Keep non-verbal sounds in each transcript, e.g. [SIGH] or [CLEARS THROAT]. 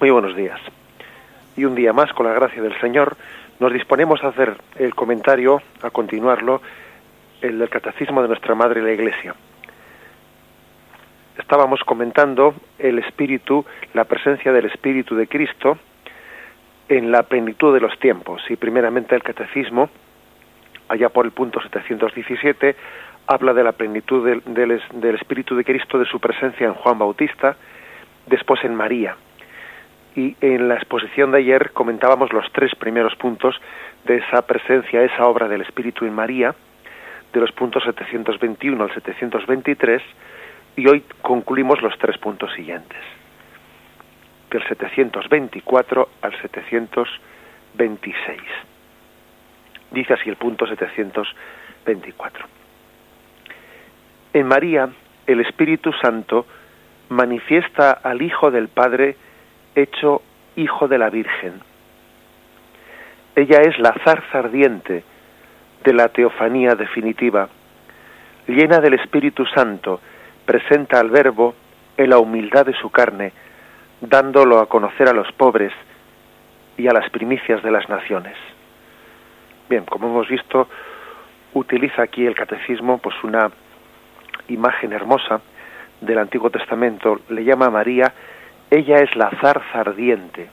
Muy buenos días. Y un día más, con la gracia del Señor, nos disponemos a hacer el comentario, a continuarlo, el del Catecismo de nuestra Madre la Iglesia. Estábamos comentando el Espíritu, la presencia del Espíritu de Cristo en la plenitud de los tiempos. Y primeramente el Catecismo, allá por el punto 717, habla de la plenitud del, del, del Espíritu de Cristo, de su presencia en Juan Bautista, después en María y en la exposición de ayer comentábamos los tres primeros puntos de esa presencia, esa obra del Espíritu en María, de los puntos 721 al 723, y hoy concluimos los tres puntos siguientes, del 724 al 726. Dice así el punto 724. En María, el Espíritu Santo manifiesta al Hijo del Padre hecho hijo de la Virgen. Ella es la zarza ardiente de la teofanía definitiva, llena del Espíritu Santo, presenta al Verbo en la humildad de su carne, dándolo a conocer a los pobres y a las primicias de las naciones. Bien, como hemos visto, utiliza aquí el catecismo pues una imagen hermosa del Antiguo Testamento, le llama María ella es la zarza ardiente.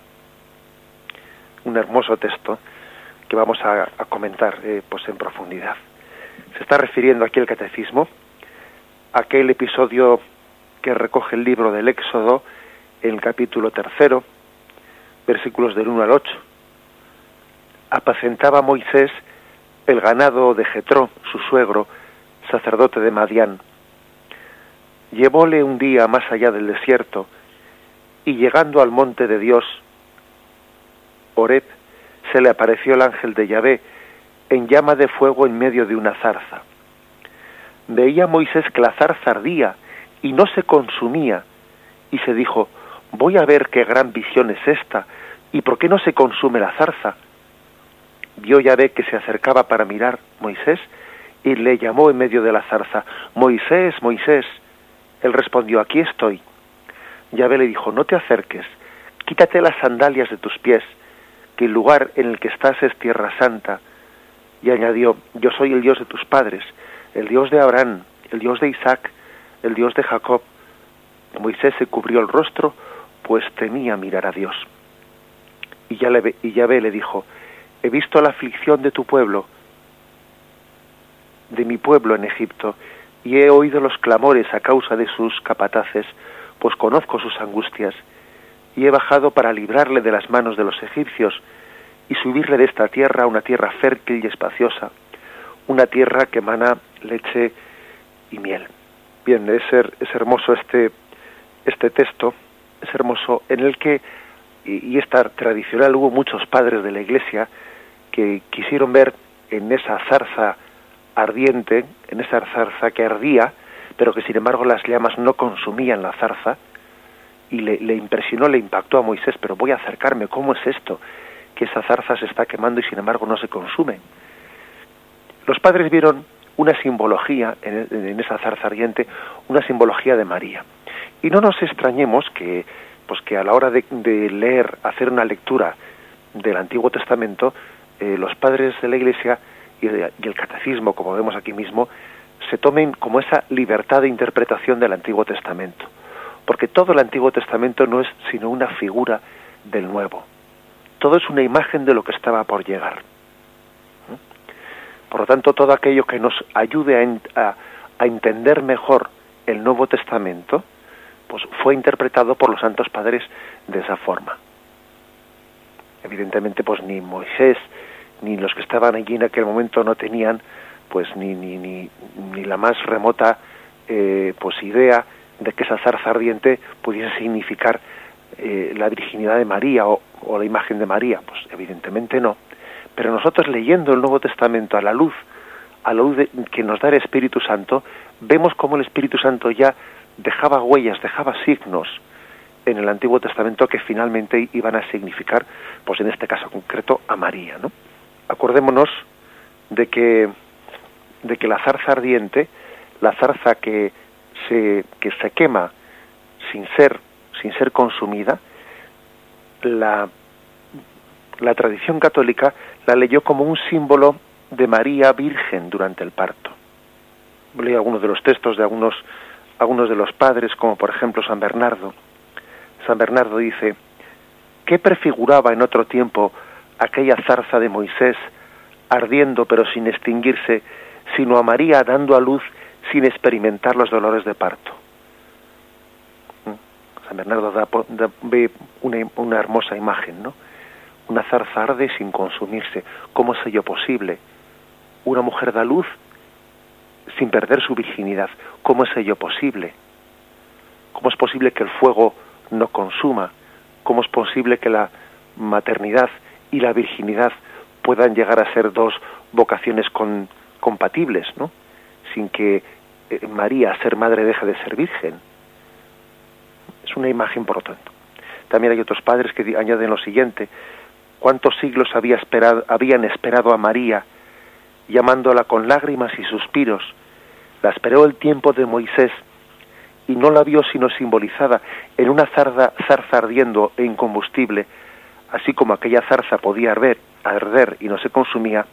Un hermoso texto que vamos a, comentar eh, pues en profundidad. Se está refiriendo aquí el catecismo aquel episodio que recoge el libro del Éxodo en el capítulo tercero, versículos del 1 al 8. Apacentaba Moisés el ganado de Jetro, su suegro, sacerdote de Madián. Llevóle un día más allá del desierto, y llegando al monte de Dios, Oreb, se le apareció el ángel de Yahvé en llama de fuego en medio de una zarza. Veía Moisés que la zarza ardía y no se consumía, y se dijo, voy a ver qué gran visión es esta, y por qué no se consume la zarza. Vio Yahvé que se acercaba para mirar Moisés, y le llamó en medio de la zarza, Moisés, Moisés. Él respondió, aquí estoy. Yahvé le dijo, no te acerques, quítate las sandalias de tus pies, que el lugar en el que estás es tierra santa. Y añadió, yo soy el Dios de tus padres, el Dios de Abraham, el Dios de Isaac, el Dios de Jacob. Moisés se cubrió el rostro, pues temía mirar a Dios. Y, Yahvé, le dijo, he visto la aflicción de tu pueblo, de mi pueblo en Egipto, y he oído los clamores a causa de sus capataces, pues conozco sus angustias, y he bajado para librarle de las manos de los egipcios y subirle de esta tierra a una tierra fértil y espaciosa, una tierra que emana leche y miel. Bien, es, es hermoso este, este texto, es hermoso en el que, y, y esta tradicional, hubo muchos padres de la Iglesia que quisieron ver en esa zarza ardiente, en esa zarza que ardía, pero que sin embargo las llamas no consumían la zarza, y le, le, impresionó, le impactó a Moisés, pero voy a acercarme, ¿cómo es esto? Que esa zarza se está quemando y sin embargo no se consume. Los padres vieron una simbología en, esa zarza ardiente, una simbología de María. Y no nos extrañemos que, pues que a la hora de, leer, hacer una lectura del Antiguo Testamento, eh, los padres de la Iglesia y, y el catecismo, como vemos aquí mismo, se tomen como esa libertad de interpretación del Antiguo Testamento, porque todo el Antiguo Testamento no es sino una figura del Nuevo, todo es una imagen de lo que estaba por llegar. Por lo tanto, todo aquello que nos ayude a, a, a entender mejor el Nuevo Testamento, pues fue interpretado por los santos padres de esa forma. Evidentemente, pues ni Moisés ni los que estaban allí en aquel momento no tenían pues ni, ni, ni, ni la más remota eh, pues idea de que esa zarza ardiente pudiese significar eh, la virginidad de María o, la imagen de María, pues evidentemente no. Pero nosotros leyendo el Nuevo Testamento a la luz, a la luz que nos da el Espíritu Santo, vemos cómo el Espíritu Santo ya dejaba huellas, dejaba signos en el Antiguo Testamento que finalmente iban a significar, pues en este caso concreto, a María, ¿no? Acordémonos de que de que la zarza ardiente, la zarza que se, que se quema sin ser, sin ser consumida, la, la tradición católica la leyó como un símbolo de María Virgen durante el parto. Leí algunos de los textos de algunos, algunos de los padres, como por ejemplo San Bernardo. San Bernardo dice, ¿qué prefiguraba en otro tiempo aquella zarza de Moisés ardiendo pero sin extinguirse, sino a María dando a luz sin experimentar los dolores de parto? ¿Mm? San Bernardo da, ve una, una hermosa imagen, ¿no? Una zarza arde sin consumirse. ¿Cómo es ello posible? Una mujer da luz sin perder su virginidad. ¿Cómo es ello posible? ¿Cómo es posible que el fuego no consuma? ¿Cómo es posible que la maternidad y la virginidad puedan llegar a ser dos vocaciones con, compatibles, ¿no? Sin que eh, María, ser madre, deje de ser virgen. Es una imagen, por lo tanto. También hay otros padres que añaden lo siguiente: ¿cuántos siglos había esperado, habían esperado a María, llamándola con lágrimas y suspiros? La esperó el tiempo de Moisés y no la vio sino simbolizada en una zarza, zarza ardiendo e incombustible, así como aquella zarza podía arder, arder y no se consumía,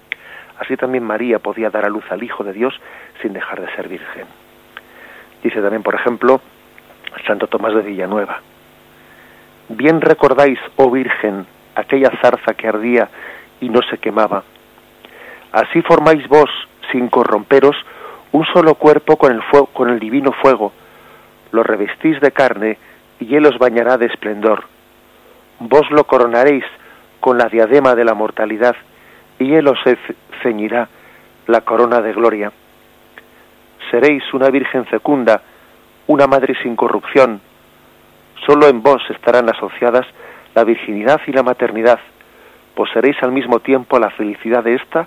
así también María podía dar a luz al Hijo de Dios sin dejar de ser virgen. Dice también, por ejemplo, Santo Tomás de Villanueva, bien recordáis, oh Virgen, aquella zarza que ardía y no se quemaba. Así formáis vos, sin corromperos, un solo cuerpo con el, fuego, con el divino fuego, lo revestís de carne y él os bañará de esplendor. Vos lo coronaréis con la diadema de la mortalidad y él os ceñirá la corona de gloria. Seréis una virgen fecunda, una madre sin corrupción. Solo en vos estarán asociadas la virginidad y la maternidad, seréis al mismo tiempo la felicidad de esta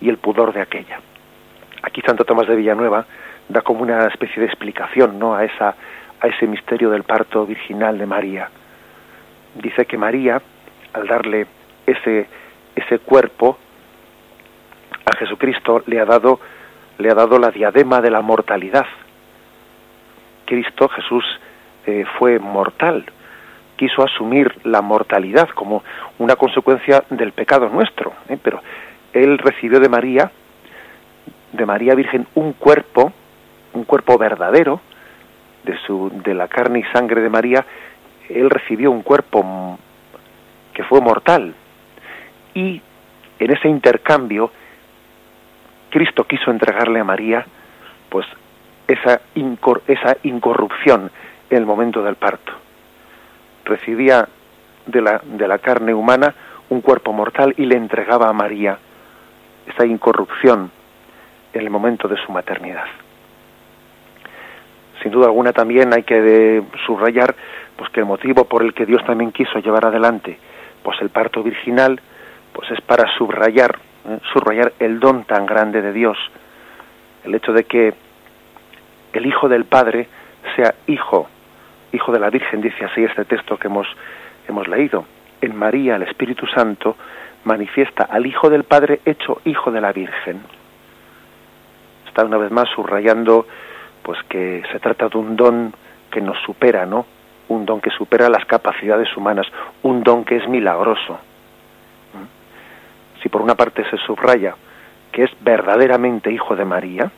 y el pudor de aquella. Aquí Santo Tomás de Villanueva da como una especie de explicación ¿no? a, esa, a ese misterio del parto virginal de María. Dice que María, al darle ese, ese cuerpo a Jesucristo, le ha, dado, le ha dado la diadema de la mortalidad. Cristo, Jesús, eh, fue mortal, quiso asumir la mortalidad como una consecuencia del pecado nuestro, ¿eh? pero él recibió de María de María Virgen un cuerpo, un cuerpo verdadero, de, su, de la carne y sangre de María, él recibió un cuerpo que fue mortal. Y en ese intercambio, Cristo quiso entregarle a María, pues, esa, esa incorrupción en el momento del parto. Recibía de la, de la carne humana un cuerpo mortal y le entregaba a María esa incorrupción en el momento de su maternidad. Sin duda alguna también hay que subrayar pues que el motivo por el que Dios también quiso llevar adelante pues el parto virginal pues es para subrayar ¿eh? subrayar el don tan grande de Dios, el hecho de que el hijo del Padre sea hijo, hijo de la Virgen, dice así este texto que hemos hemos leído. En María el Espíritu Santo manifiesta al Hijo del Padre hecho hijo de la Virgen una vez más subrayando pues que se trata de un don que nos supera, ¿no? Un don que supera las capacidades humanas, un don que es milagroso. Si por una parte se subraya que es verdaderamente hijo de María,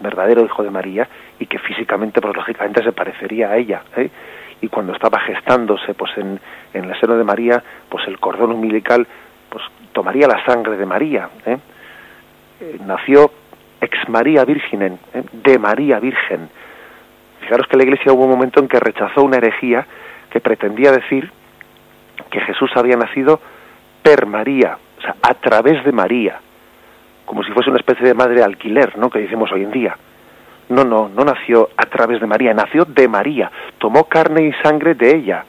verdadero hijo de María, y que físicamente, pues lógicamente se parecería a ella, ¿eh? y cuando estaba gestándose pues en, en el seno de María, pues el cordón umbilical pues tomaría la sangre de María, ¿eh? Eh, nació ex María Virgen, ¿eh? de María Virgen. Fijaros que la Iglesia hubo un momento en que rechazó una herejía que pretendía decir que Jesús había nacido per María, o sea, a través de María, como si fuese una especie de madre alquiler, ¿no? Que decimos hoy en día. No, no, no nació a través de María, nació de María, tomó carne y sangre de ella,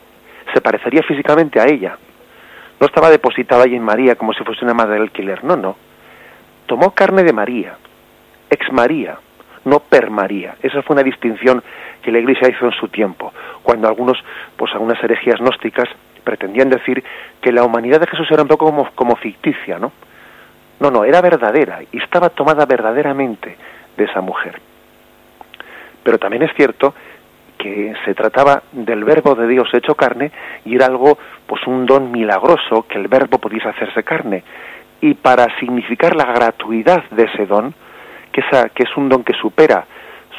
se parecería físicamente a ella. No estaba depositada ahí en María como si fuese una madre alquiler, no, no tomó carne de María, ex María, no per María. Esa fue una distinción que la Iglesia hizo en su tiempo, cuando algunos, pues algunas herejías gnósticas pretendían decir que la humanidad de Jesús era un poco como, ficticia, ¿no? No, no, era verdadera y estaba tomada verdaderamente de esa mujer. Pero también es cierto que se trataba del verbo de Dios hecho carne y era algo, pues un don milagroso que el verbo pudiese hacerse carne. Y para significar la gratuidad de ese don, que es un don que supera,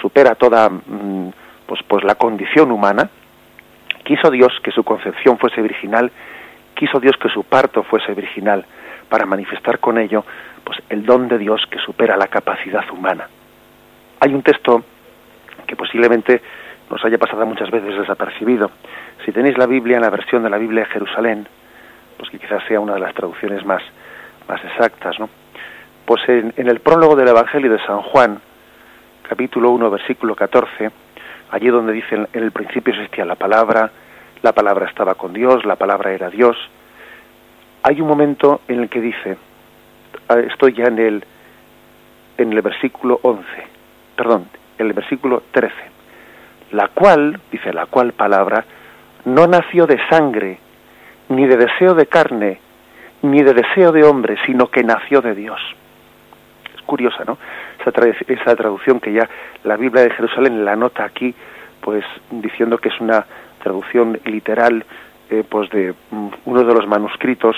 supera toda mm, pues, pues la condición humana, quiso Dios que su concepción fuese virginal, quiso Dios que su parto fuese virginal, para manifestar con ello pues el don de Dios que supera la capacidad humana. Hay un texto que posiblemente nos haya pasado muchas veces desapercibido. Si tenéis la Biblia en la versión de la Biblia de Jerusalén, pues que quizás sea una de las traducciones más, más exactas, ¿no? Pues en, el prólogo del Evangelio de San Juan, capítulo 1, versículo 14, allí donde dice en el principio existía la palabra, la palabra estaba con Dios, la palabra era Dios, hay un momento en el que dice, ah, estoy ya en el, en el versículo 11, perdón, en el versículo 13, la cual, dice la cual palabra, no nació de sangre, ni de deseo de carne, ni de deseo de hombre, sino que nació de Dios. Es curiosa, ¿no? Esa, traducción que ya la Biblia de Jerusalén la nota aquí, pues diciendo que es una traducción literal eh, pues de mm, uno de los manuscritos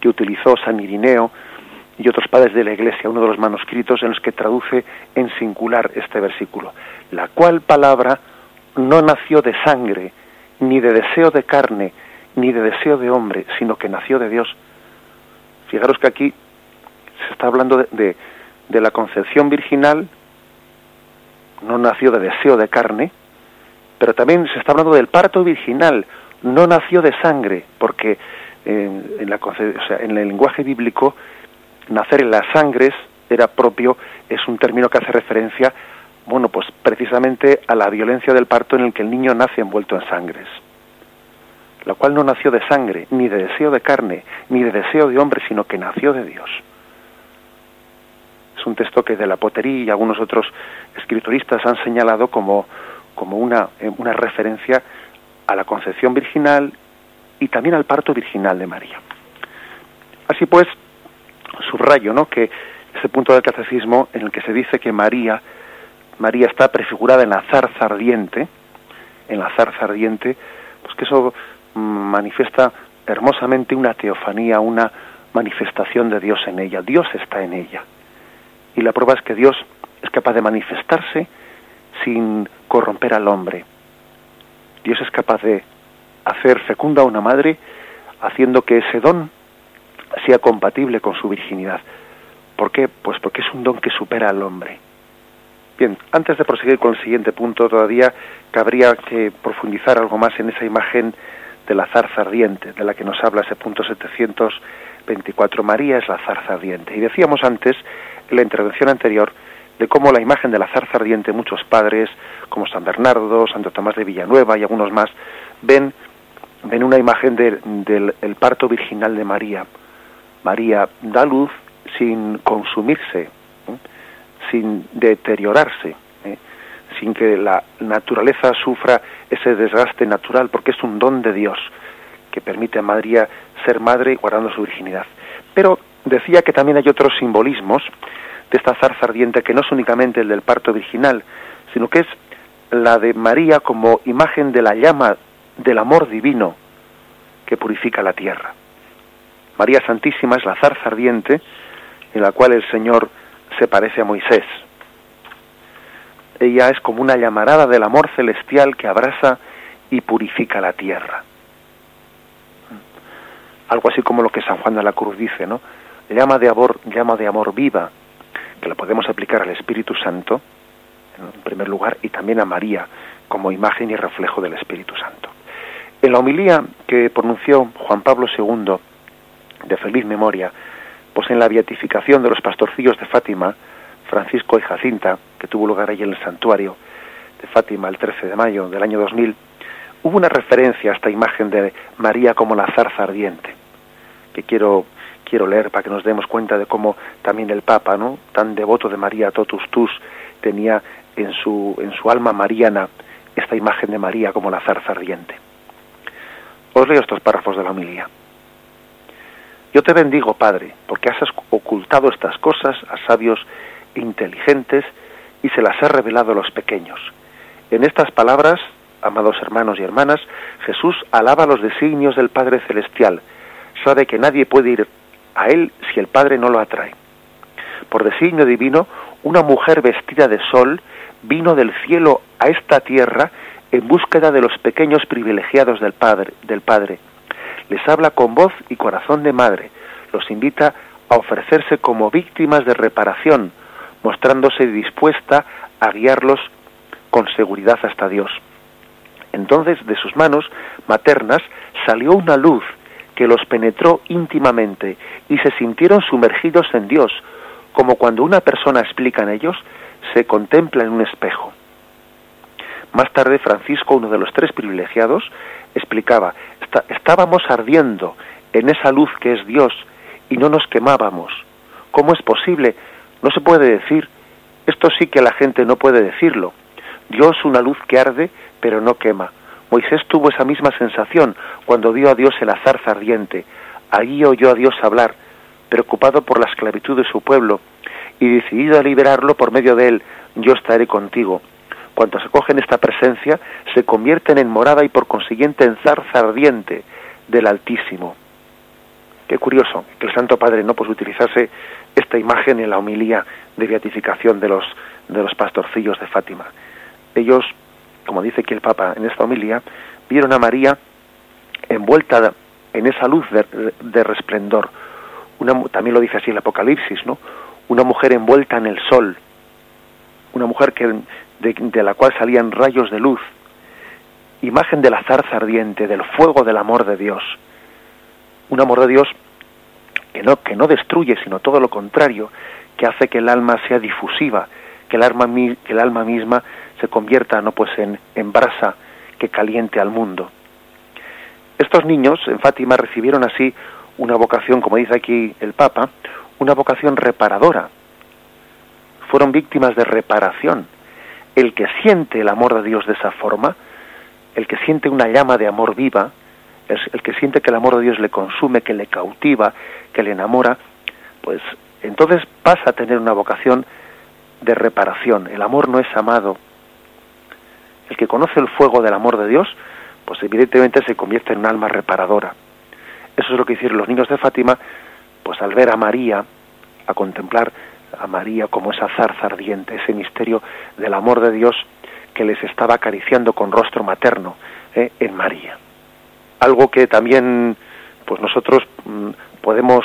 que utilizó San Irineo y otros padres de la Iglesia, uno de los manuscritos en los que traduce en singular este versículo, la cual palabra no nació de sangre, ni de deseo de carne, ni de deseo de hombre, sino que nació de Dios. Fijaros que aquí se está hablando de, de, de la concepción virginal, no nació de deseo de carne, pero también se está hablando del parto virginal, no nació de sangre, porque en, la, o sea, en el lenguaje bíblico nacer en las sangres era propio, es un término que hace referencia, bueno, pues precisamente a la violencia del parto en el que el niño nace envuelto en sangres, la cual no nació de sangre, ni de deseo de carne, ni de deseo de hombre, sino que nació de Dios. Es un texto que de la potería y algunos otros escrituristas han señalado como, como una, una referencia a la concepción virginal y también al parto virginal de María. Así pues, subrayo ¿no? que ese punto del catecismo en el que se dice que María, María está prefigurada en la zarza ardiente, en la zarza ardiente, pues que eso mm, manifiesta hermosamente una teofanía, una manifestación de Dios en ella. Dios está en ella. Y la prueba es que Dios es capaz de manifestarse sin corromper al hombre. Dios es capaz de hacer fecunda a una madre haciendo que ese don sea compatible con su virginidad. ¿Por qué? Pues porque es un don que supera al hombre. Bien, antes de proseguir con el siguiente punto, todavía cabría que profundizar algo más en esa imagen de la zarza ardiente, de la que nos habla ese punto 700 24 es la zarza ardiente. Y decíamos antes, en la intervención anterior, de cómo la imagen de la zarza ardiente, muchos padres, como San Bernardo, Santo Tomás de Villanueva y algunos más, ven, ven una imagen del de, parto virginal de María. María da luz sin consumirse, ¿eh? sin deteriorarse, ¿eh? sin que la naturaleza sufra ese desgaste natural, porque es un don de Dios que permite a María ser madre guardando su virginidad. Pero decía que también hay otros simbolismos de esta zarza ardiente que no es únicamente el del parto virginal, sino que es la de María como imagen de la llama del amor divino que purifica la tierra. María Santísima es la zarza ardiente en la cual el Señor se parece a Moisés. Ella es como una llamarada del amor celestial que abraza y purifica la tierra. Algo así como lo que San Juan de la Cruz dice, ¿no? Llama de amor, llama de amor viva, que la podemos aplicar al Espíritu Santo, en primer lugar, y también a María como imagen y reflejo del Espíritu Santo. En la homilía que pronunció Juan Pablo II, de feliz memoria, pues en la beatificación de los pastorcillos de Fátima, Francisco y Jacinta, que tuvo lugar allí en el santuario de Fátima el 13 de mayo del año 2000, hubo una referencia a esta imagen de María como la zarza ardiente, que quiero quiero leer para que nos demos cuenta de cómo también el Papa, ¿no? tan devoto de María Totus Tus, tenía en su en su alma mariana esta imagen de María como la zarza ardiente. Os leo estos párrafos de la homilía. Yo te bendigo, Padre, porque has ocultado estas cosas a sabios e inteligentes y se las has revelado a los pequeños. En estas palabras, amados hermanos y hermanas, Jesús alaba los designios del Padre Celestial. Sabe que nadie puede ir a Él si el Padre no lo atrae. Por designio divino, una mujer vestida de sol vino del cielo a esta tierra en búsqueda de los pequeños privilegiados del Padre, del Padre. Les habla con voz y corazón de madre, los invita a ofrecerse como víctimas de reparación, mostrándose dispuesta a guiarlos con seguridad hasta Dios. Entonces de sus manos maternas salió una luz que los penetró íntimamente y se sintieron sumergidos en Dios, como cuando una persona explica en ellos, se contempla en un espejo. Más tarde Francisco, uno de los tres privilegiados, explicaba, estábamos ardiendo en esa luz que es Dios y no nos quemábamos. ¿Cómo es posible? No se puede decir. Esto sí que la gente no puede decirlo. Dios una luz que arde pero no quema. Moisés tuvo esa misma sensación cuando vio a Dios en la zarza ardiente. Allí oyó a Dios hablar, preocupado por la esclavitud de su pueblo, y decidido a liberarlo por medio de él, yo estaré contigo. Cuantos acogen esta presencia se convierten en morada y por consiguiente en zarza ardiente del Altísimo. Qué curioso que el Santo Padre no pues utilizase esta imagen en la homilía de beatificación de los de los pastorcillos de Fátima. Ellos, como dice aquí el Papa en esta homilía, vieron a María envuelta en esa luz de, resplendor. Una, también lo dice así el Apocalipsis, ¿no? Una mujer envuelta en el sol, una mujer que, de, de la cual salían rayos de luz, imagen de la zarza ardiente, del fuego del amor de Dios. Un amor de Dios que no, que no destruye, sino todo lo contrario, que hace que el alma sea difusiva, que el alma, que el alma misma se convierta no pues en, en brasa que caliente al mundo. Estos niños en Fátima recibieron así una vocación, como dice aquí el Papa, una vocación reparadora. Fueron víctimas de reparación. El que siente el amor de Dios de esa forma, el que siente una llama de amor viva, el que siente que el amor de Dios le consume, que le cautiva, que le enamora, pues entonces pasa a tener una vocación de reparación. El amor no es amado. El que conoce el fuego del amor de Dios, pues evidentemente se convierte en un alma reparadora. Eso es lo que hicieron los niños de Fátima, pues al ver a María, a contemplar a María como esa zarza ardiente, ese misterio del amor de Dios que les estaba acariciando con rostro materno ¿eh? en María. Algo que también pues nosotros mm, podemos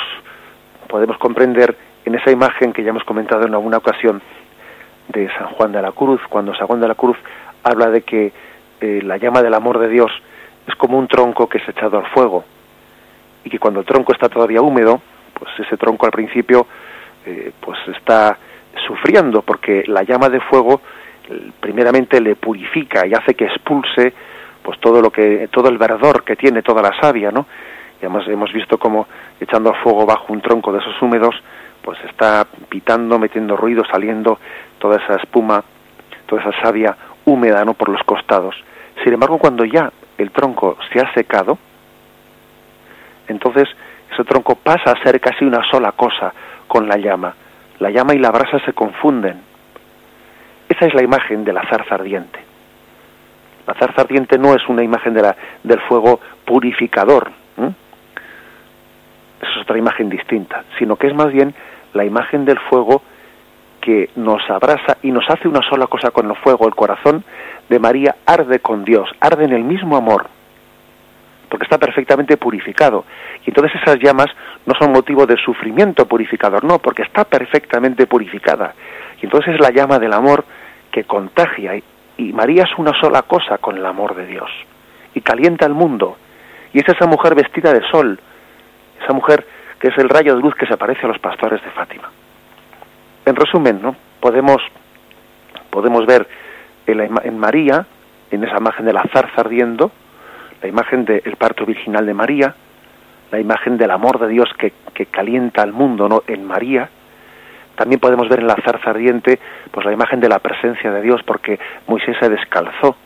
podemos comprender en esa imagen que ya hemos comentado en alguna ocasión de San Juan de la Cruz, cuando San Juan de la Cruz habla de que eh, la llama del amor de Dios es como un tronco que es echado al fuego y que cuando el tronco está todavía húmedo, pues ese tronco al principio eh, pues está sufriendo porque la llama de fuego primeramente le purifica y hace que expulse pues todo lo que todo el verdor que tiene toda la savia, ¿no? Y además hemos visto como echando al fuego bajo un tronco de esos húmedos, pues está pitando, metiendo ruido, saliendo toda esa espuma, toda esa savia húmeda, ¿no? por los costados. Sin embargo, cuando ya el tronco se ha secado, entonces ese tronco pasa a ser casi una sola cosa con la llama. La llama y la brasa se confunden. Esa es la imagen de la zarza ardiente. La zarza ardiente no es una imagen de la, del fuego purificador, esa es otra imagen distinta, sino que es más bien la imagen del fuego que nos abraza y nos hace una sola cosa con el fuego. El corazón de María arde con Dios, arde en el mismo amor, porque está perfectamente purificado. Y entonces esas llamas no son motivo de sufrimiento purificador, no, porque está perfectamente purificada. Y entonces es la llama del amor que contagia y María es una sola cosa con el amor de Dios y calienta el mundo. Y es esa mujer vestida de sol, esa mujer que es el rayo de luz que se aparece a los pastores de Fátima. En resumen, ¿no? Podemos, podemos ver en, María, en esa imagen de la zarza ardiendo, la imagen del parto virginal de María, la imagen del amor de Dios que, que calienta al mundo ¿no? en María, también podemos ver en la zarza ardiente pues la imagen de la presencia de Dios porque Moisés se descalzó,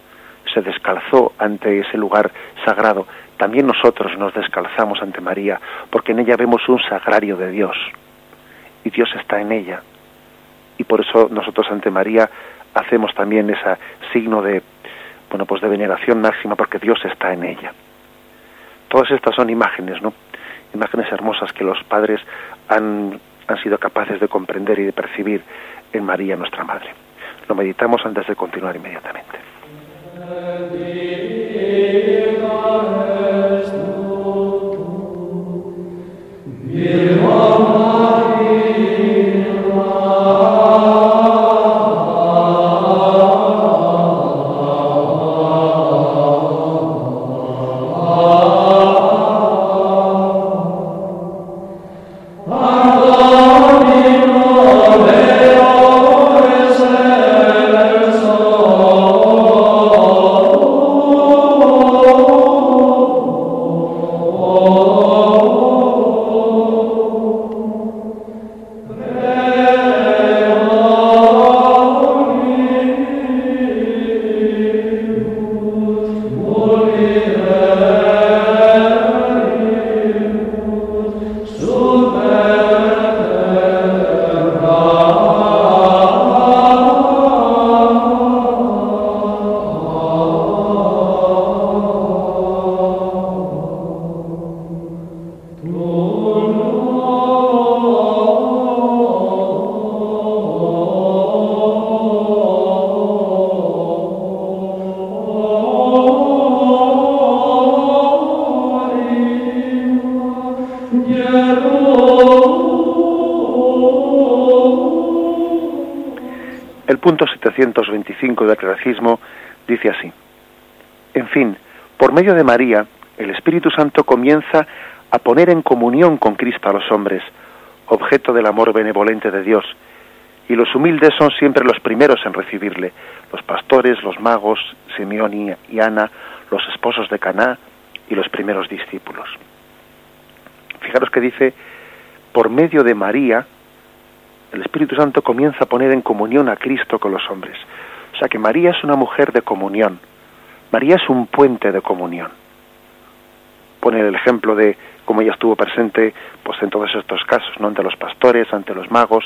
se descalzó ante ese lugar sagrado. También nosotros nos descalzamos ante María porque en ella vemos un sagrario de Dios y Dios está en ella. Y por eso nosotros ante María hacemos también ese signo de, bueno, pues de veneración máxima porque Dios está en ella. Todas estas son imágenes, ¿no? Imágenes hermosas que los padres han, han sido capaces de comprender y de percibir en María, nuestra Madre. Lo meditamos antes de continuar inmediatamente. De María, el Espíritu Santo comienza a poner en comunión con Cristo a los hombres, objeto del amor benevolente de Dios, y los humildes son siempre los primeros en recibirle, los pastores, los magos, Simeón y Ana, los esposos de Caná y los primeros discípulos. Fijaros que dice, por medio de María, el Espíritu Santo comienza a poner en comunión a Cristo con los hombres. O sea que María es una mujer de comunión. María es un puente de comunión. Pone el ejemplo de cómo ella estuvo presente pues en todos estos casos, ¿no? ante los pastores, ante los magos,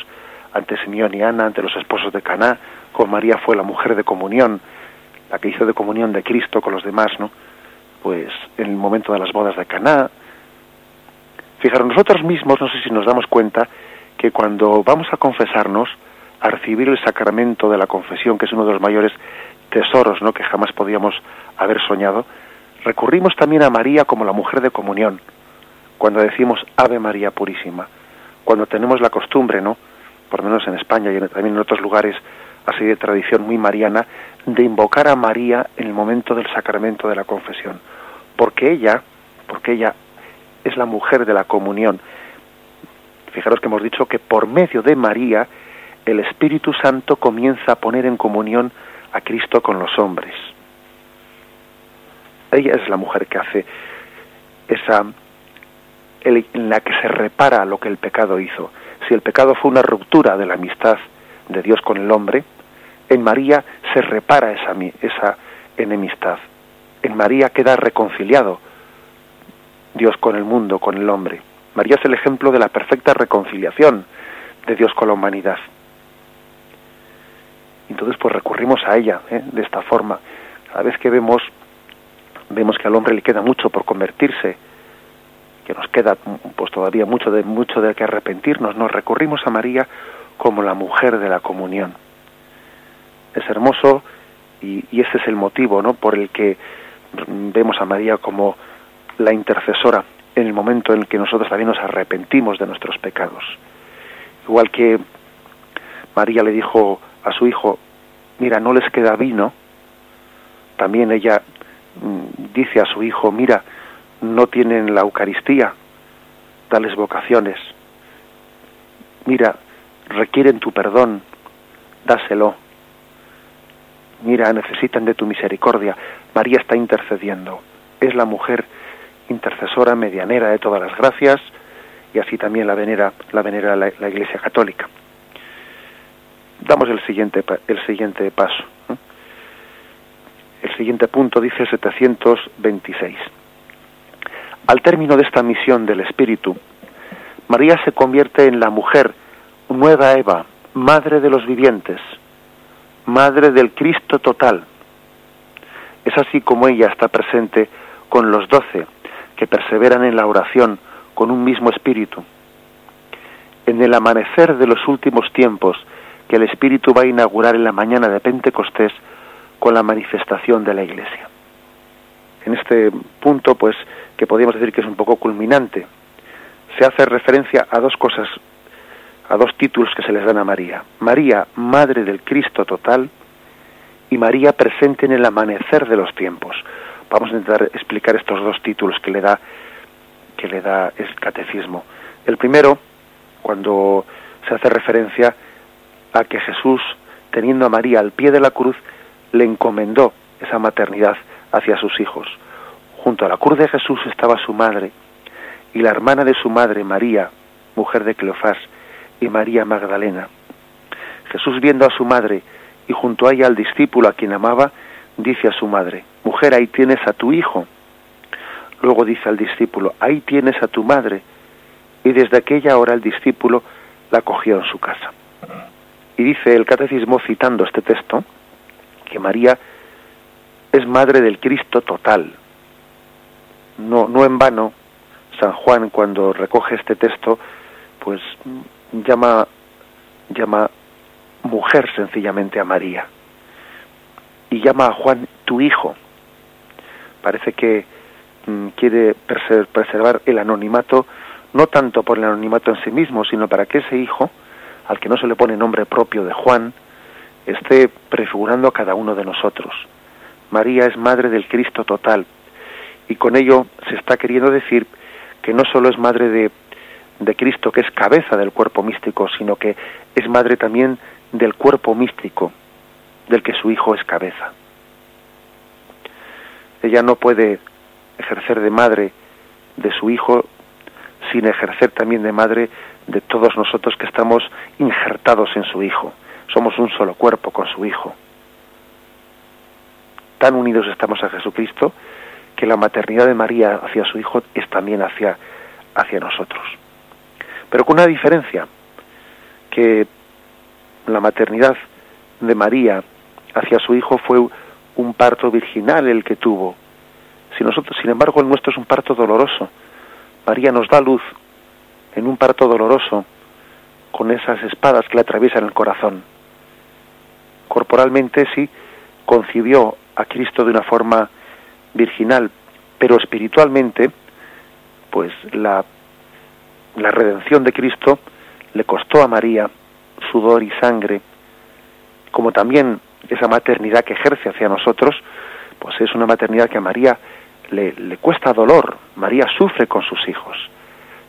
ante Simeón y Ana, ante los esposos de Caná, como María fue la mujer de comunión, la que hizo de comunión de Cristo con los demás, ¿no? Pues en el momento de las bodas de Caná. Fijaros, nosotros mismos, no sé si nos damos cuenta, que cuando vamos a confesarnos, a recibir el sacramento de la confesión, que es uno de los mayores tesoros ¿no? que jamás podíamos haber soñado, recurrimos también a María como la mujer de comunión, cuando decimos Ave María Purísima, cuando tenemos la costumbre, ¿no? por lo menos en España y también en otros lugares así de tradición muy mariana, de invocar a María en el momento del sacramento de la confesión, porque ella, porque ella es la mujer de la comunión, Fijaros que hemos dicho que por medio de María el Espíritu Santo comienza a poner en comunión a Cristo con los hombres. Ella es la mujer que hace esa en la que se repara lo que el pecado hizo. Si el pecado fue una ruptura de la amistad de Dios con el hombre, en María se repara esa, esa enemistad. En María queda reconciliado Dios con el mundo, con el hombre. María es el ejemplo de la perfecta reconciliación de Dios con la humanidad. Entonces, pues recurrimos a ella ¿eh? de esta forma. Cada vez que vemos, vemos que al hombre le queda mucho por convertirse, que nos queda pues todavía mucho de mucho de que arrepentirnos, nos recurrimos a María como la mujer de la comunión. Es hermoso y, y ese es el motivo, ¿no? Por el que vemos a María como la intercesora en el momento en el que nosotros también nos arrepentimos de nuestros pecados. Igual que María le dijo a su hijo, mira, no les queda vino, también ella mm, dice a su hijo, mira, no tienen la Eucaristía, dales vocaciones, mira, requieren tu perdón, dáselo, mira, necesitan de tu misericordia. María está intercediendo, es la mujer intercesora medianera de todas las gracias y así también la venera la venera la, Iglesia Católica. Damos el siguiente el siguiente paso. El siguiente punto dice 726. Al término de esta misión del Espíritu, María se convierte en la mujer, nueva Eva, madre de los vivientes, Madre del Cristo total. Es así como ella está presente con los doce que perseveran en la oración con un mismo espíritu. En el amanecer de los últimos tiempos que el Espíritu va a inaugurar en la mañana de Pentecostés con la manifestación de la Iglesia. En este punto, pues, que podríamos decir que es un poco culminante, se hace referencia a dos cosas, a dos títulos que se les dan a María. María, Madre del Cristo total, y María presente en el amanecer de los tiempos. Vamos a intentar explicar estos dos títulos que le da que le da el catecismo. El primero, cuando se hace referencia a que Jesús, teniendo a María al pie de la cruz, le encomendó esa maternidad hacia sus hijos. Junto a la cruz de Jesús estaba su madre y la hermana de su madre, María, mujer de Cleofás, y María Magdalena. Jesús viendo a su madre y junto a ella al discípulo a quien amaba, dice a su madre, Mujer, ahí tienes a tu hijo. Luego dice al discípulo, ahí tienes a tu madre. Y desde aquella hora el discípulo la cogió en su casa. Y dice el catecismo, citando este texto, que María es madre del Cristo total. No, no en vano, San Juan cuando recoge este texto, pues llama, llama mujer sencillamente a María. Y llama a Juan tu hijo. Parece que mm, quiere preservar el anonimato, no tanto por el anonimato en sí mismo, sino para que ese hijo, al que no se le pone nombre propio de Juan, esté prefigurando a cada uno de nosotros. María es madre del Cristo total, y con ello se está queriendo decir que no solo es madre de, de Cristo, que es cabeza del cuerpo místico, sino que es madre también del cuerpo místico del que su hijo es cabeza. Ella no puede ejercer de madre de su hijo sin ejercer también de madre de todos nosotros que estamos injertados en su hijo. Somos un solo cuerpo con su hijo. Tan unidos estamos a Jesucristo que la maternidad de María hacia su hijo es también hacia, hacia nosotros. Pero con una diferencia, que la maternidad de María hacia su hijo fue un parto virginal el que tuvo. Si nosotros, sin embargo, el nuestro es un parto doloroso. María nos da luz en un parto doloroso con esas espadas que le atraviesan el corazón. Corporalmente sí concibió a Cristo de una forma virginal, pero espiritualmente, pues la, la redención de Cristo le costó a María sudor y sangre, como también esa maternidad que ejerce hacia nosotros, pues es una maternidad que a María le, le cuesta dolor, María sufre con sus hijos.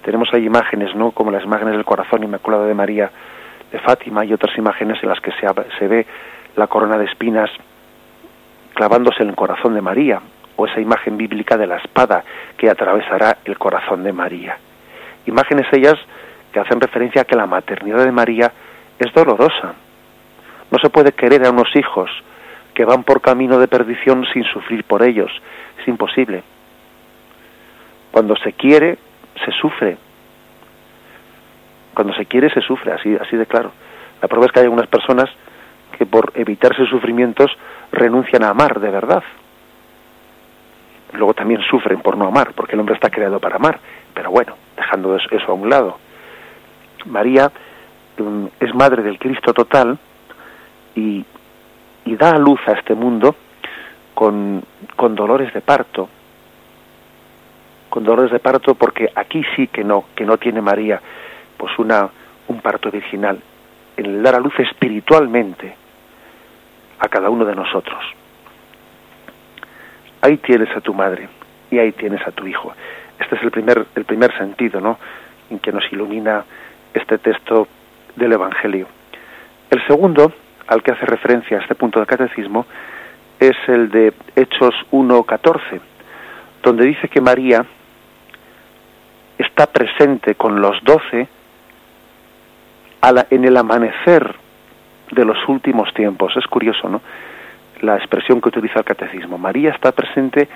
Tenemos ahí imágenes, ¿no? Como las imágenes del corazón inmaculado de María de Fátima y otras imágenes en las que se, se ve la corona de espinas clavándose en el corazón de María, o esa imagen bíblica de la espada que atravesará el corazón de María. Imágenes ellas que hacen referencia a que la maternidad de María es dolorosa. No se puede querer a unos hijos que van por camino de perdición sin sufrir por ellos. Es imposible. Cuando se quiere, se sufre. Cuando se quiere, se sufre, así, así de claro. La prueba es que hay algunas personas que por evitarse sufrimientos renuncian a amar de verdad. Luego también sufren por no amar, porque el hombre está creado para amar. Pero bueno, dejando eso a un lado. María mm, es madre del Cristo total y, y da a luz a este mundo con, con dolores de parto, con dolores de parto porque aquí sí que no, que no tiene María pues una, un parto virginal, en el dar a luz espiritualmente a cada uno de nosotros. Ahí tienes a tu madre y ahí tienes a tu hijo. Este es el primer, el primer sentido, ¿no? En que nos ilumina este texto del Evangelio. El segundo, al que hace referencia a este punto del catecismo, es el de Hechos 1.14, donde dice que María está presente con los doce en el amanecer de los últimos tiempos. Es curioso, ¿no? La expresión que utiliza el catecismo. María está presente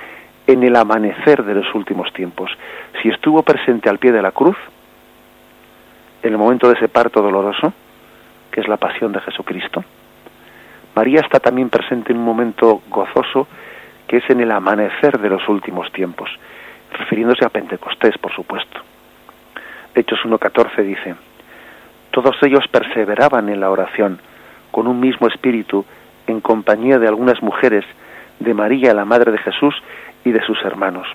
en el amanecer de los últimos tiempos. Si estuvo presente al pie de la cruz, en el momento de ese parto doloroso, que es la pasión de Jesucristo, María está también presente en un momento gozoso que es en el amanecer de los últimos tiempos, refiriéndose a Pentecostés, por supuesto. Hechos 1.14 dice, todos ellos perseveraban en la oración, con un mismo espíritu, en compañía de algunas mujeres, de María, la Madre de Jesús, y de sus hermanos.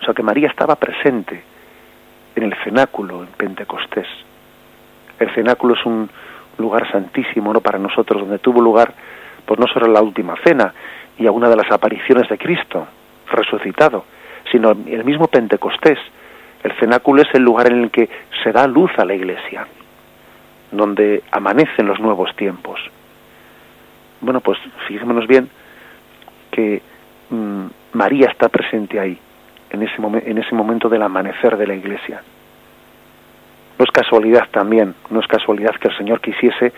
O sea que María estaba presente en el cenáculo, en Pentecostés. El cenáculo es un lugar santísimo ¿no? para nosotros, donde tuvo lugar pues no solo la última cena y alguna de las apariciones de Cristo resucitado, sino el mismo Pentecostés. El cenáculo es el lugar en el que se da luz a la iglesia, donde amanecen los nuevos tiempos. Bueno, pues fijémonos bien que mm, María está presente ahí, en ese, en ese momento del amanecer de la iglesia. No es casualidad también, no es casualidad que el Señor quisiese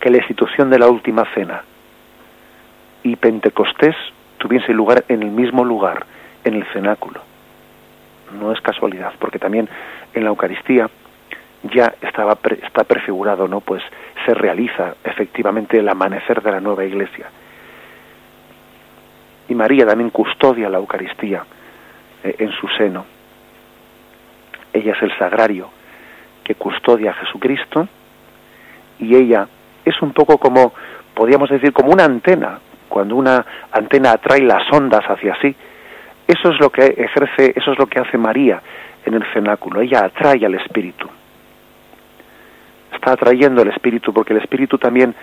que la institución de la última cena y Pentecostés tuviese lugar en el mismo lugar, en el cenáculo. No es casualidad, porque también en la Eucaristía ya estaba está prefigurado, ¿no? Pues se realiza efectivamente el amanecer de la nueva iglesia. Y María también custodia la Eucaristía eh, en su seno. Ella es el sagrario que custodia a Jesucristo y ella es un poco como, podríamos decir, como una antena, cuando una antena atrae las ondas hacia sí. Eso es lo que ejerce, eso es lo que hace María en el cenáculo. Ella atrae al Espíritu. Está atrayendo el Espíritu porque el Espíritu también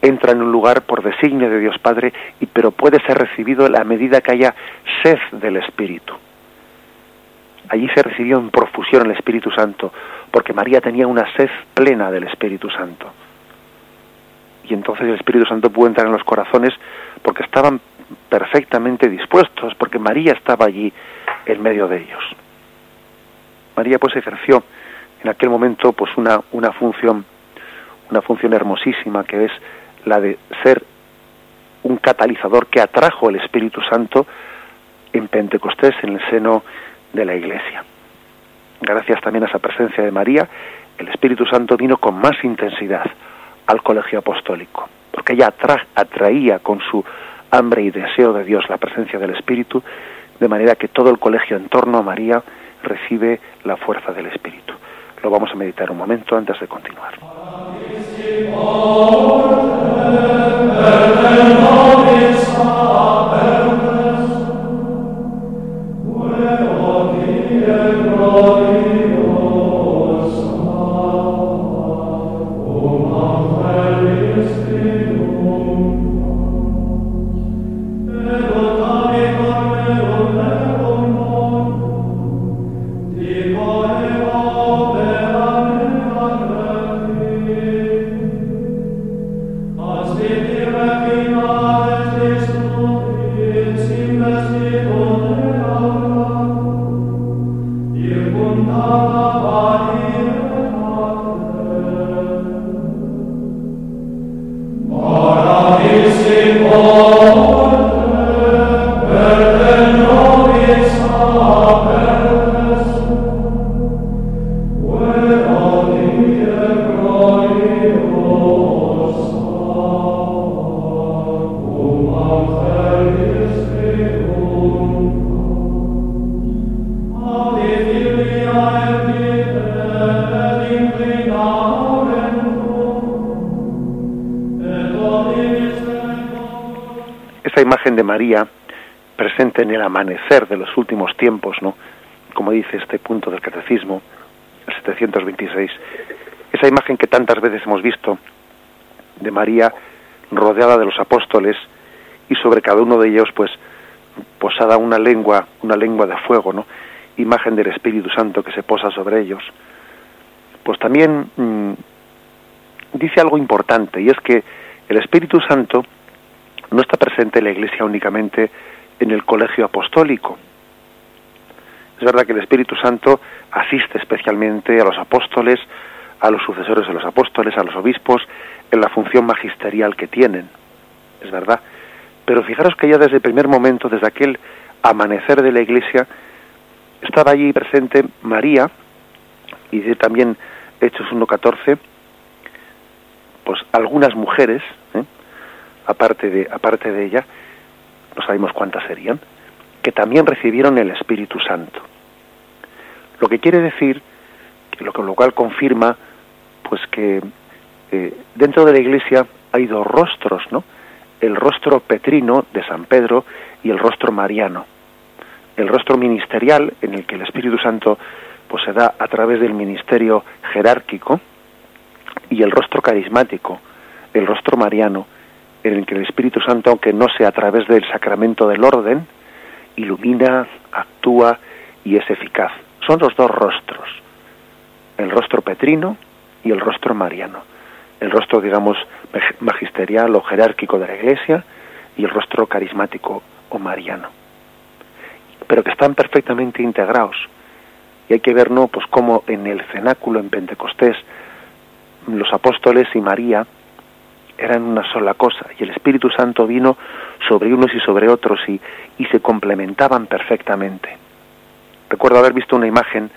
entra en un lugar por designio de Dios Padre, y, pero puede ser recibido a medida que haya sed del Espíritu. Allí se recibió en profusión el Espíritu Santo, porque María tenía una sed plena del Espíritu Santo. Y entonces el Espíritu Santo pudo entrar en los corazones porque estaban perfectamente dispuestos, porque María estaba allí en medio de ellos. María pues ejerció en aquel momento pues una, una función una función hermosísima que es la de ser un catalizador que atrajo el Espíritu Santo en Pentecostés, en el seno de la Iglesia. Gracias también a esa presencia de María, el Espíritu Santo vino con más intensidad al colegio apostólico, porque ella atraía con su hambre y deseo de Dios la presencia del Espíritu, de manera que todo el colegio en torno a María recibe la fuerza del Espíritu. Lo vamos a meditar un momento antes de continuar. Amanecer de los últimos tiempos, ¿no? Como dice este punto del catecismo, el 726, esa imagen que tantas veces hemos visto de María rodeada de los apóstoles y sobre cada uno de ellos pues posada una lengua, una lengua de fuego, ¿no? Imagen del Espíritu Santo que se posa sobre ellos. Pues también mm, dice algo importante y es que el Espíritu Santo no está presente la Iglesia únicamente en el colegio apostólico. Es verdad que el Espíritu Santo asiste especialmente a los apóstoles, a los sucesores de los apóstoles, a los obispos, en la función magisterial que tienen. Es verdad. Pero fijaros que ya desde el primer momento, desde aquel amanecer de la Iglesia, estaba allí presente María, y de también Hechos 1.14, pues algunas mujeres, ¿eh? aparte de, aparte de ella, no sabemos cuántas serían, que también recibieron el Espíritu Santo. Lo que quiere decir, lo, que, lo cual confirma, pues que eh, dentro de la Iglesia hay dos rostros, ¿no? El rostro petrino de San Pedro y el rostro mariano. El rostro ministerial, en el que el Espíritu Santo pues se da a través del ministerio jerárquico, y el rostro carismático, el rostro mariano, en el que el Espíritu Santo, aunque no sea a través del sacramento del orden, ilumina, actúa y es eficaz. Son los dos rostros, el rostro petrino y el rostro mariano. El rostro, digamos, magisterial o jerárquico de la Iglesia y el rostro carismático o mariano. Pero que están perfectamente integrados. Y hay que ver, ¿no? Pues cómo en el cenáculo, en Pentecostés, los apóstoles y María eran una sola cosa y el Espíritu Santo vino sobre unos y sobre otros y, y se complementaban perfectamente. Recuerdo haber visto una imagen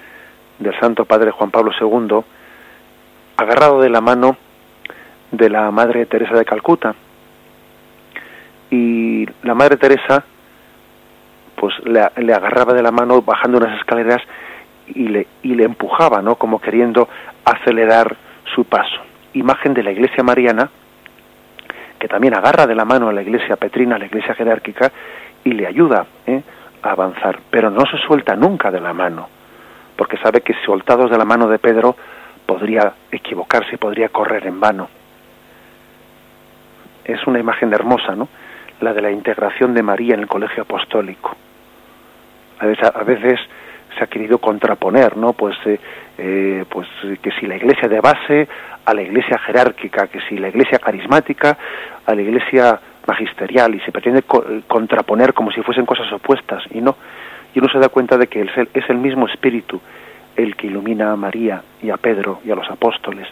del Santo Padre Juan Pablo II agarrado de la mano de la Madre Teresa de Calcuta y la Madre Teresa pues le, le, agarraba de la mano bajando unas escaleras y le, y le empujaba, ¿no? Como queriendo acelerar su paso. Imagen de la Iglesia Mariana que también agarra de la mano a la iglesia petrina, a la iglesia jerárquica, y le ayuda ¿eh? a avanzar, pero no se suelta nunca de la mano, porque sabe que soltados de la mano de Pedro podría equivocarse, podría correr en vano. Es una imagen hermosa, ¿no? La de la integración de María en el colegio apostólico. A veces, a veces se ha querido contraponer, ¿no? Pues, eh, eh, pues que si la iglesia de base a la iglesia jerárquica, que si la iglesia carismática a la iglesia magisterial y se pretende contraponer como si fuesen cosas opuestas y no. Y uno se da cuenta de que es el mismo espíritu el que ilumina a María y a Pedro y a los apóstoles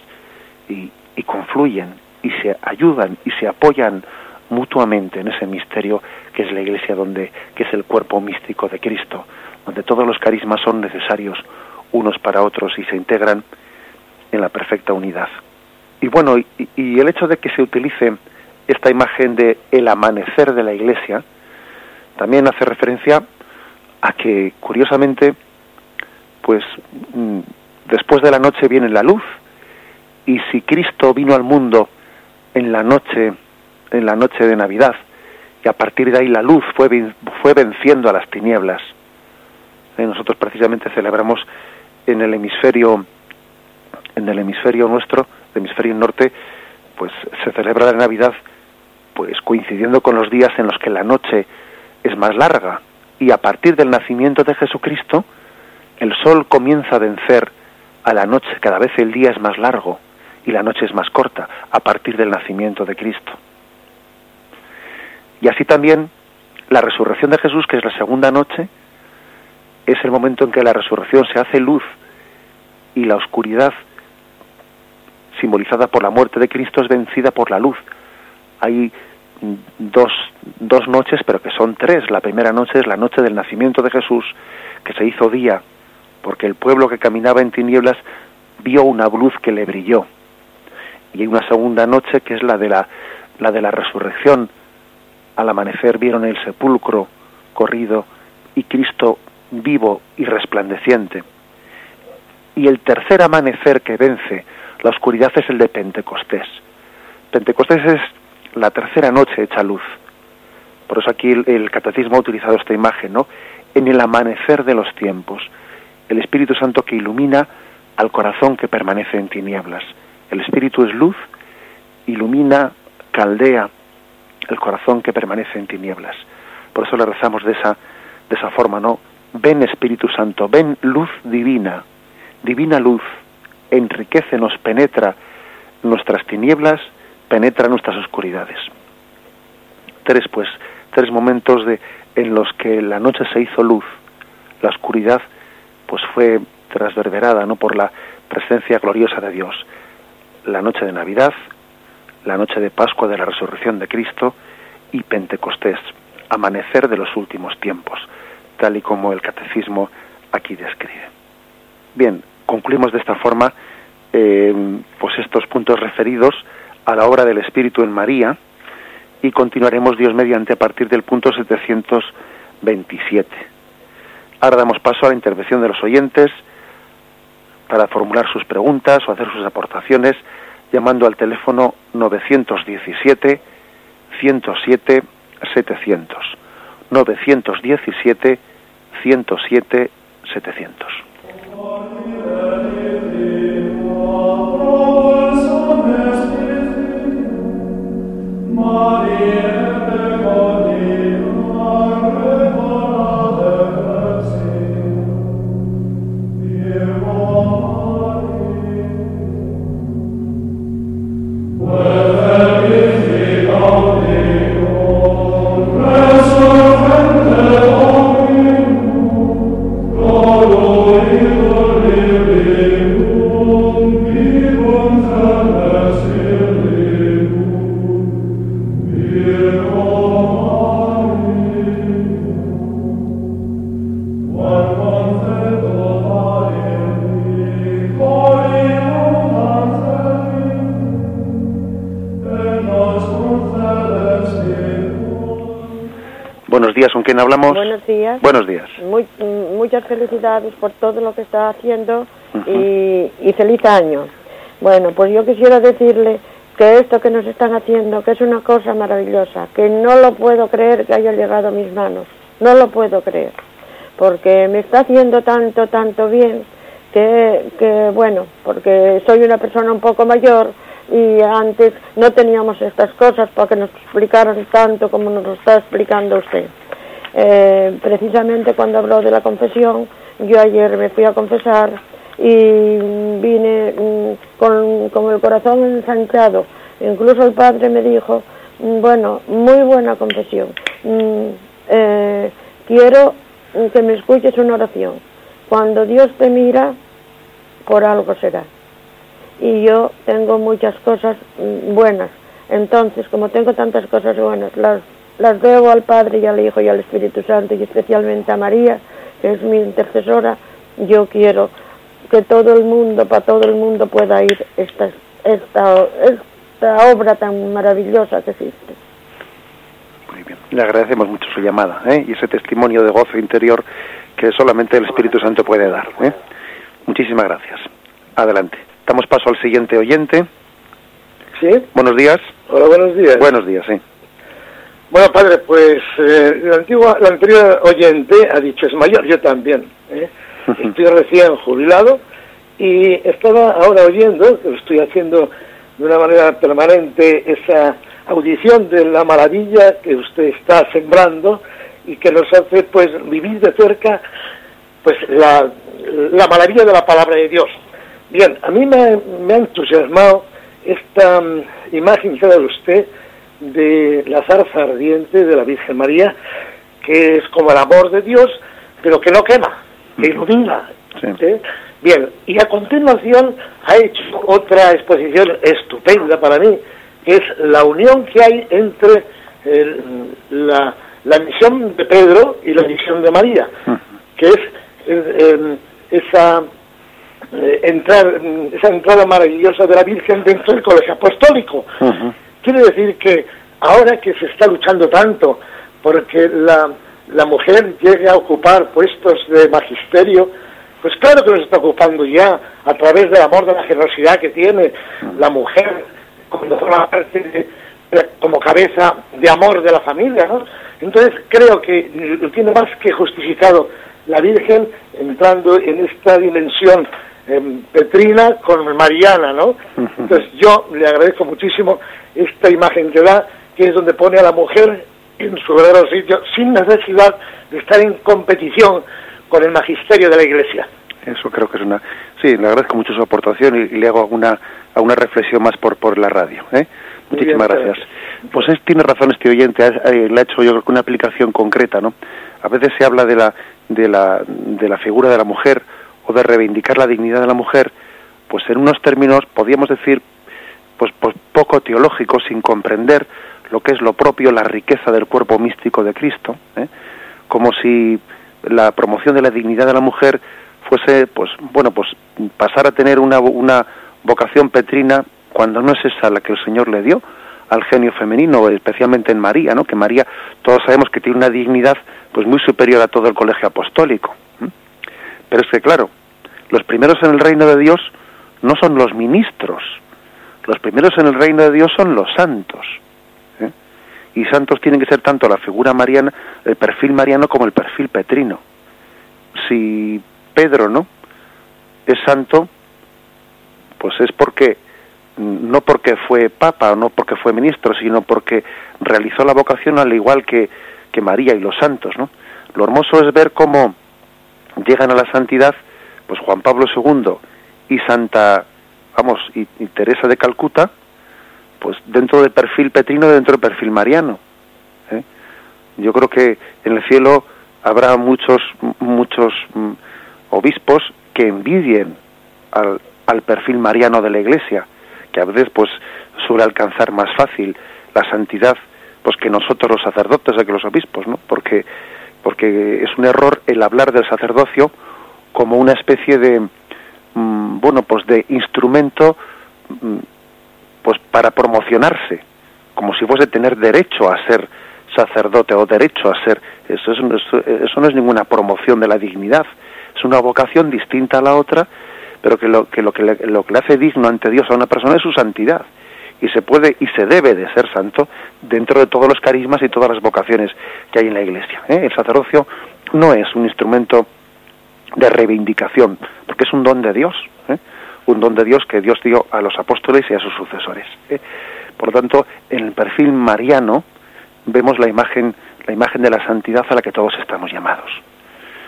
y, y confluyen y se ayudan y se apoyan mutuamente en ese misterio que es la iglesia donde que es el cuerpo místico de Cristo donde todos los carismas son necesarios unos para otros y se integran en la perfecta unidad. Y bueno, y, el hecho de que se utilice esta imagen de el amanecer de la iglesia también hace referencia a que curiosamente pues mm, después de la noche viene la luz y si Cristo vino al mundo en la noche en la noche de Navidad y a partir de ahí la luz fue fue venciendo a las tinieblas nosotros precisamente celebramos en el hemisferio en el hemisferio nuestro, el hemisferio norte, pues se celebra la Navidad pues coincidiendo con los días en los que la noche es más larga y a partir del nacimiento de Jesucristo el sol comienza a vencer a la noche, cada vez el día es más largo y la noche es más corta a partir del nacimiento de Cristo. Y así también la resurrección de Jesús, que es la segunda noche, es el momento en que la resurrección se hace luz y la oscuridad simbolizada por la muerte de Cristo es vencida por la luz. Hay dos, dos noches, pero que son tres. La primera noche es la noche del nacimiento de Jesús, que se hizo día, porque el pueblo que caminaba en tinieblas vio una luz que le brilló. Y hay una segunda noche que es la de la, la de la resurrección. Al amanecer vieron el sepulcro corrido y Cristo vivo y resplandeciente. Y el tercer amanecer que vence la oscuridad es el de Pentecostés. Pentecostés es la tercera noche hecha luz. Por eso aquí el, catecismo ha utilizado esta imagen, ¿no? En el amanecer de los tiempos, el Espíritu Santo que ilumina al corazón que permanece en tinieblas. El Espíritu es luz, ilumina, caldea el corazón que permanece en tinieblas. Por eso le rezamos de esa, de esa forma, ¿no? Ven Espíritu Santo, ven luz divina, divina luz, enriquecenos, penetra nuestras tinieblas, penetra nuestras oscuridades. Tres, pues, tres momentos de, en los que la noche se hizo luz, la oscuridad, pues fue trasverberada, ¿no? Por la presencia gloriosa de Dios. La noche de Navidad, la noche de Pascua de la Resurrección de Cristo y Pentecostés, amanecer de los últimos tiempos tal y como el catecismo aquí describe. Bien, concluimos de esta forma eh, pues estos puntos referidos a la obra del Espíritu en María y continuaremos Dios mediante a partir del punto 727. Ahora damos paso a la intervención de los oyentes para formular sus preguntas o hacer sus aportaciones llamando al teléfono 917 107 700. 917 107 700. ¿con hablamos? Buenos días. Buenos días. muchas felicidades por todo lo que está haciendo y, feliz año. Bueno, pues yo quisiera decirle que esto que nos están haciendo, que es una cosa maravillosa, que no lo puedo creer que haya llegado a mis manos, no lo puedo creer, porque me está haciendo tanto, tanto bien, que, que bueno, porque soy una persona un poco mayor y antes no teníamos estas cosas para que nos explicaran tanto como nos lo está explicando usted. Eh, precisamente cuando habló de la confesión, yo ayer me fui a confesar y vine mm, con, el corazón ensanchado. Incluso el padre me dijo, mm, bueno, muy buena confesión. Mm, eh, quiero que me escuches una oración. Cuando Dios te mira, por algo será. Y yo tengo muchas cosas buenas. Entonces, como tengo tantas cosas buenas, las las debo al Padre y al Hijo y al Espíritu Santo y especialmente a María, que es mi intercesora. Yo quiero que todo el mundo, para todo el mundo pueda ir esta, esta, esta obra tan maravillosa que existe. Muy bien. Le agradecemos mucho su llamada ¿eh? y ese testimonio de gozo interior que solamente el Espíritu Santo puede dar. ¿eh? Muchísimas gracias. Adelante. Damos paso al siguiente oyente. ¿Sí? Buenos días. Hola, buenos días. Buenos días, sí. Bueno, padre, pues eh, la, antigua, la anterior oyente ha dicho es mayor, yo también. ¿eh? Estoy recién jubilado y estaba ahora oyendo, estoy haciendo de una manera permanente esa audición de la maravilla que usted está sembrando y que nos hace pues vivir de cerca pues la, la maravilla de la palabra de Dios. Bien, a mí me, me ha entusiasmado esta mm, imagen que da usted de la zarza ardiente de la Virgen María, que es como el amor de Dios, pero que no quema, que ilumina. ¿eh? Bien, y a continuación ha hecho otra exposición estupenda para mí, que es la unión que hay entre la, la, misión de Pedro y la misión de María, que es esa eh, entrar, esa entrada maravillosa de la Virgen dentro del colegio apostólico. Quiere decir que ahora que se está luchando tanto porque la, mujer llegue a ocupar puestos de magisterio, pues claro que nos está ocupando ya a través del amor, de la generosidad que tiene la mujer como cabeza de amor de la familia, ¿no? Entonces creo que tiene más que justificado la Virgen entrando en esta dimensión petrina con Mariana, ¿no? [LAUGHS] Entonces yo le agradezco muchísimo esta imagen que da, que es donde pone a la mujer en su verdadero sitio, sin necesidad de estar en competición con el magisterio de la Iglesia. Eso creo que es una... Sí, le agradezco mucho su aportación y, le hago alguna, alguna reflexión más por, por la radio. ¿eh? Muchísimas gracias. Pues es, tiene razón este oyente, le ha hecho yo creo que una aplicación concreta, ¿no? A veces se habla de la, de la, de la figura de la mujer o de reivindicar la dignidad de la mujer, pues en unos términos podríamos decir pues, pues, poco teológico, sin comprender lo que es lo propio, la riqueza del cuerpo místico de Cristo, ¿eh? como si la promoción de la dignidad de la mujer fuese, pues, bueno, pues pasar a tener una, una vocación petrina cuando no es esa la que el Señor le dio al genio femenino, especialmente en María, ¿no? Que María, todos sabemos que tiene una dignidad pues muy superior a todo el colegio apostólico. Pero es que claro, los primeros en el reino de Dios no son los ministros, los primeros en el reino de Dios son los santos. ¿eh? Y santos tienen que ser tanto la figura mariana, el perfil mariano como el perfil petrino. Si Pedro, ¿no? Es santo, pues es porque no porque fue papa o no porque fue ministro, sino porque realizó la vocación al igual que, que María y los santos, ¿no? Lo hermoso es ver cómo llegan a la santidad, pues Juan Pablo II y Santa, vamos, y, Teresa de Calcuta, pues dentro del perfil petrino, dentro del perfil mariano. ¿eh? Yo creo que en el cielo habrá muchos, muchos mm, obispos que envidien al, al perfil mariano de la Iglesia, que a veces pues suele alcanzar más fácil la santidad pues que nosotros los sacerdotes o que los obispos, ¿no? Porque porque es un error el hablar del sacerdocio como una especie de mm, bueno, pues de instrumento mm, pues para promocionarse, como si fuese tener derecho a ser sacerdote o derecho a ser eso, eso no es ninguna promoción de la dignidad, es una vocación distinta a la otra pero que lo que, lo que, le, lo que le hace digno ante Dios a una persona es su santidad y se puede y se debe de ser santo dentro de todos los carismas y todas las vocaciones que hay en la Iglesia. ¿eh? El sacerdocio no es un instrumento de reivindicación, porque es un don de Dios, ¿eh? un don de Dios que Dios dio a los apóstoles y a sus sucesores. ¿eh? Por lo tanto, en el perfil mariano vemos la imagen, la imagen de la santidad a la que todos estamos llamados.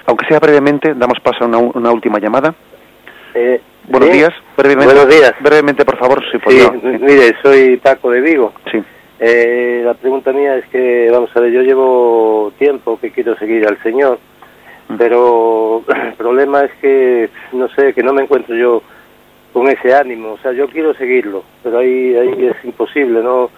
Aunque sea brevemente, damos paso a una última llamada. Eh, Buenos días, brevemente. Buenos días. Brevemente, por favor, si sí, Mire, soy Paco de Vigo. Sí. Eh, la pregunta mía es que, vamos a ver, yo llevo tiempo que quiero seguir al Señor, mm. pero el [CLEARS THROAT] problema es que, no sé, que no me encuentro yo con ese ánimo. O sea, yo quiero seguirlo, pero ahí, ahí es imposible, ¿no?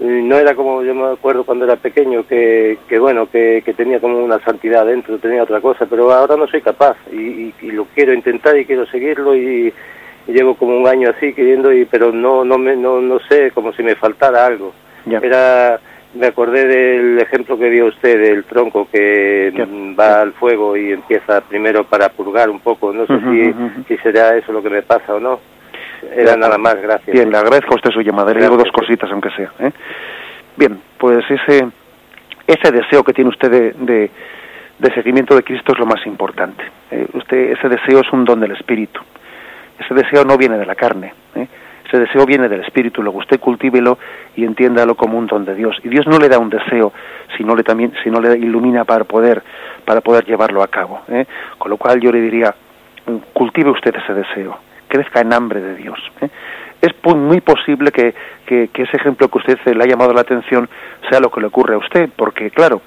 No era como yo me acuerdo cuando era pequeño que, que bueno que, que, tenía como una santidad dentro tenía otra cosa pero ahora no soy capaz y, y, lo quiero intentar y quiero seguirlo y, llevo como un año así queriendo y pero no no me no, no sé como si me faltara algo. Era me acordé del ejemplo que vio usted del tronco que va al fuego y empieza primero para purgar un poco no sé si, si será eso lo que me pasa o no era nada más, gracias. Bien, le agradezco a usted su llamada. Le digo dos cositas, aunque sea. ¿eh? Bien, pues ese, ese deseo que tiene usted de, de, seguimiento de Cristo es lo más importante. ¿eh? usted, ese deseo es un don del Espíritu. Ese deseo no viene de la carne. ¿eh? Ese deseo viene del Espíritu. Luego usted cultívelo y entiéndalo como un don de Dios. Y Dios no le da un deseo, sino le también, sino le ilumina para poder, para poder llevarlo a cabo. Con lo cual yo le diría, cultive usted ese deseo crezca en hambre de Dios. ¿eh? Es muy posible que, ese ejemplo que usted le ha llamado la atención sea lo que le ocurre a usted, porque claro,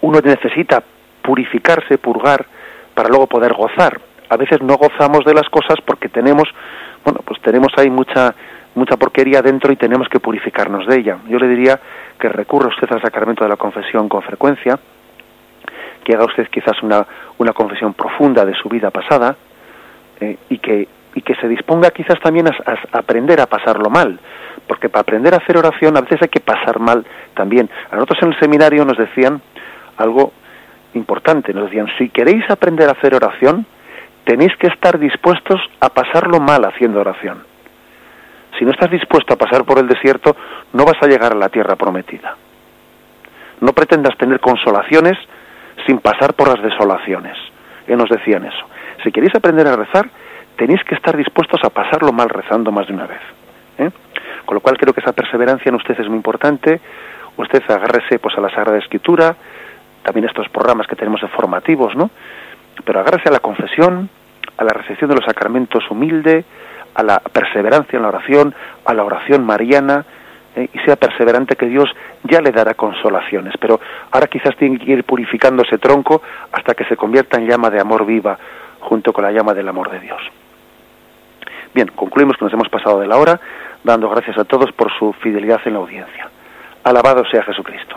uno necesita purificarse, purgar, para luego poder gozar. A veces no gozamos de las cosas porque tenemos, bueno, pues tenemos ahí mucha mucha porquería dentro y tenemos que purificarnos de ella. Yo le diría que recurra usted al sacramento de la confesión con frecuencia, que haga usted quizás una, una confesión profunda de su vida pasada eh, y que y que se disponga quizás también a, aprender a pasarlo mal, porque para aprender a hacer oración a veces hay que pasar mal también. A nosotros en el seminario nos decían algo importante, nos decían, si queréis aprender a hacer oración, tenéis que estar dispuestos a pasarlo mal haciendo oración. Si no estás dispuesto a pasar por el desierto, no vas a llegar a la tierra prometida. No pretendas tener consolaciones sin pasar por las desolaciones. Que nos decían eso. Si queréis aprender a rezar, tenéis que estar dispuestos a pasarlo mal rezando más de una vez. ¿eh? Con lo cual creo que esa perseverancia en usted es muy importante. Usted agárrese pues a la Sagrada Escritura, también estos programas que tenemos de formativos, ¿no? Pero agárrese a la confesión, a la recepción de los sacramentos humilde, a la perseverancia en la oración, a la oración mariana, ¿eh? y sea perseverante que Dios ya le dará consolaciones. Pero ahora quizás tiene que ir purificando ese tronco hasta que se convierta en llama de amor viva junto con la llama del amor de Dios. Bien, concluimos que nos hemos pasado de la hora, dando gracias a todos por su fidelidad en la audiencia. Alabado sea Jesucristo.